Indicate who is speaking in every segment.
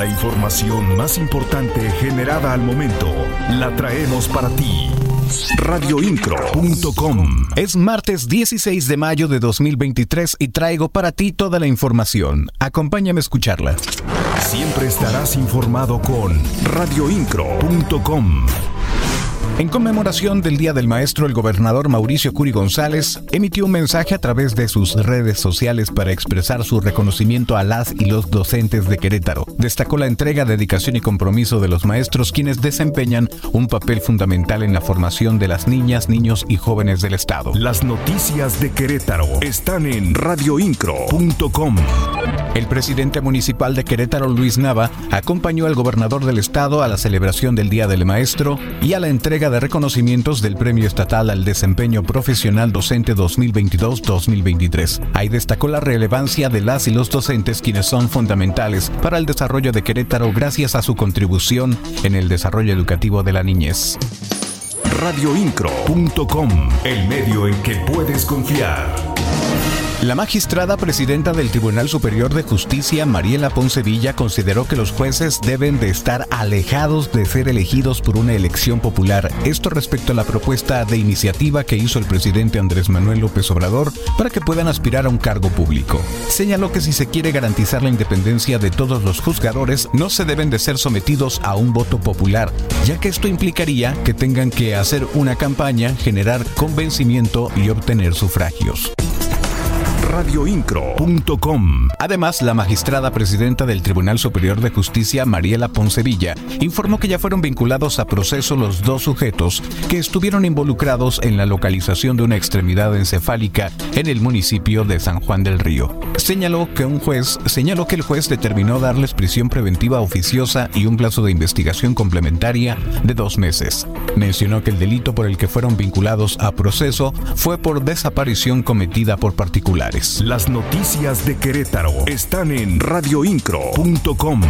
Speaker 1: La información más importante generada al momento la traemos para ti. Radioincro.com
Speaker 2: Es martes 16 de mayo de 2023 y traigo para ti toda la información. Acompáñame a escucharla.
Speaker 1: Siempre estarás informado con radioincro.com.
Speaker 2: En conmemoración del Día del Maestro, el gobernador Mauricio Curi González emitió un mensaje a través de sus redes sociales para expresar su reconocimiento a las y los docentes de Querétaro. Destacó la entrega, dedicación y compromiso de los maestros quienes desempeñan un papel fundamental en la formación de las niñas, niños y jóvenes del Estado.
Speaker 1: Las noticias de Querétaro están en radioincro.com.
Speaker 2: El presidente municipal de Querétaro, Luis Nava, acompañó al gobernador del estado a la celebración del Día del Maestro y a la entrega de reconocimientos del Premio Estatal al Desempeño Profesional Docente 2022-2023. Ahí destacó la relevancia de las y los docentes quienes son fundamentales para el desarrollo de Querétaro gracias a su contribución en el desarrollo educativo de la niñez.
Speaker 1: Radioincro.com, el medio en que puedes confiar.
Speaker 2: La magistrada presidenta del Tribunal Superior de Justicia, Mariela Poncevilla, consideró que los jueces deben de estar alejados de ser elegidos por una elección popular. Esto respecto a la propuesta de iniciativa que hizo el presidente Andrés Manuel López Obrador para que puedan aspirar a un cargo público. Señaló que si se quiere garantizar la independencia de todos los juzgadores, no se deben de ser sometidos a un voto popular, ya que esto implicaría que tengan que hacer una campaña, generar convencimiento y obtener sufragios
Speaker 1: radioincro.com.
Speaker 2: Además, la magistrada presidenta del Tribunal Superior de Justicia, Mariela Poncevilla, informó que ya fueron vinculados a proceso los dos sujetos que estuvieron involucrados en la localización de una extremidad encefálica en el municipio de San Juan del Río. Señaló que un juez señaló que el juez determinó darles prisión preventiva oficiosa y un plazo de investigación complementaria de dos meses. Mencionó que el delito por el que fueron vinculados a proceso fue por desaparición cometida por particulares.
Speaker 1: Las noticias de Querétaro están en radioincro.com.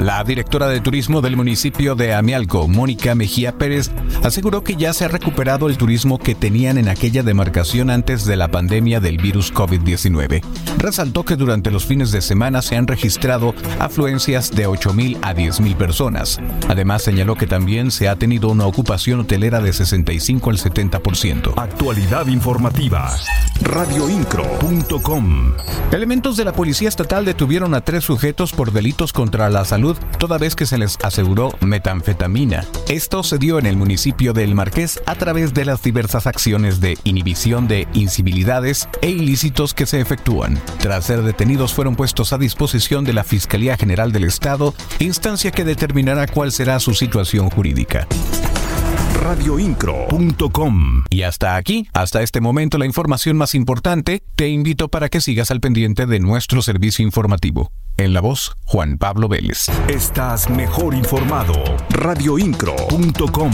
Speaker 2: La directora de turismo del municipio de Amialco, Mónica Mejía Pérez, aseguró que ya se ha recuperado el turismo que tenían en aquella demarcación antes de la pandemia del virus COVID-19. Resaltó que durante los fines de semana se han registrado afluencias de 8.000 a 10.000 personas. Además, señaló que también se ha tenido una ocupación hotelera de 65 al 70%.
Speaker 1: Actualidad informativa. Radioincro.com.
Speaker 2: Elementos de la Policía Estatal detuvieron a tres sujetos por delitos contra la salud toda vez que se les aseguró metanfetamina. Esto se dio en el municipio de El Marqués a través de las diversas acciones de inhibición de incivilidades e ilícitos que se efectúan. Tras ser detenidos fueron puestos a disposición de la Fiscalía General del Estado, instancia que determinará cuál será su situación jurídica
Speaker 1: radioincro.com.
Speaker 2: Y hasta aquí, hasta este momento la información más importante, te invito para que sigas al pendiente de nuestro servicio informativo. En la voz, Juan Pablo Vélez.
Speaker 1: Estás mejor informado. Radioincro.com.